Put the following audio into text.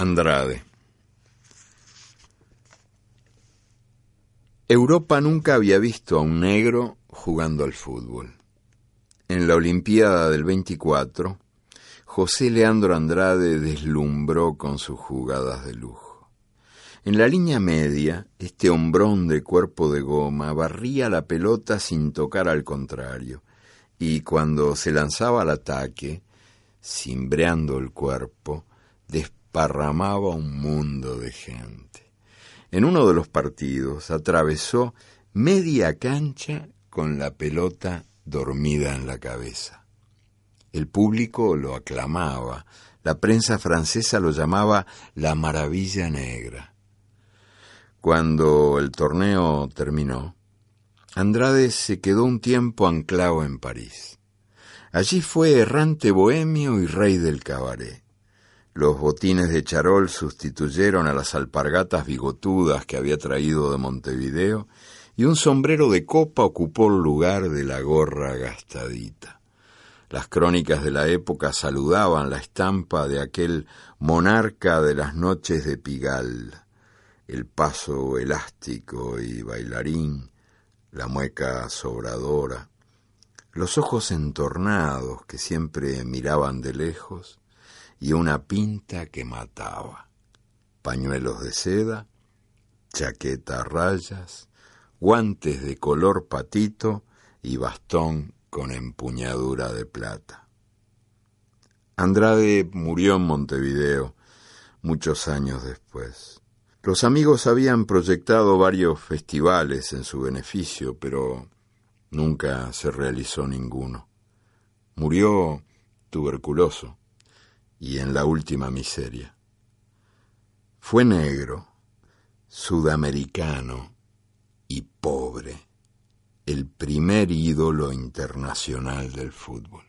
Andrade. Europa nunca había visto a un negro jugando al fútbol. En la Olimpiada del 24, José Leandro Andrade deslumbró con sus jugadas de lujo. En la línea media, este hombrón de cuerpo de goma barría la pelota sin tocar al contrario, y cuando se lanzaba al ataque, cimbreando el cuerpo, parramaba un mundo de gente. En uno de los partidos atravesó media cancha con la pelota dormida en la cabeza. El público lo aclamaba, la prensa francesa lo llamaba la maravilla negra. Cuando el torneo terminó, Andrade se quedó un tiempo anclado en París. Allí fue errante bohemio y rey del cabaret. Los botines de charol sustituyeron a las alpargatas bigotudas que había traído de Montevideo y un sombrero de copa ocupó el lugar de la gorra gastadita. Las crónicas de la época saludaban la estampa de aquel monarca de las noches de Pigal, el paso elástico y bailarín, la mueca sobradora, los ojos entornados que siempre miraban de lejos, y una pinta que mataba. Pañuelos de seda, chaqueta a rayas, guantes de color patito y bastón con empuñadura de plata. Andrade murió en Montevideo muchos años después. Los amigos habían proyectado varios festivales en su beneficio, pero nunca se realizó ninguno. Murió tuberculoso y en la última miseria. Fue negro, sudamericano y pobre, el primer ídolo internacional del fútbol.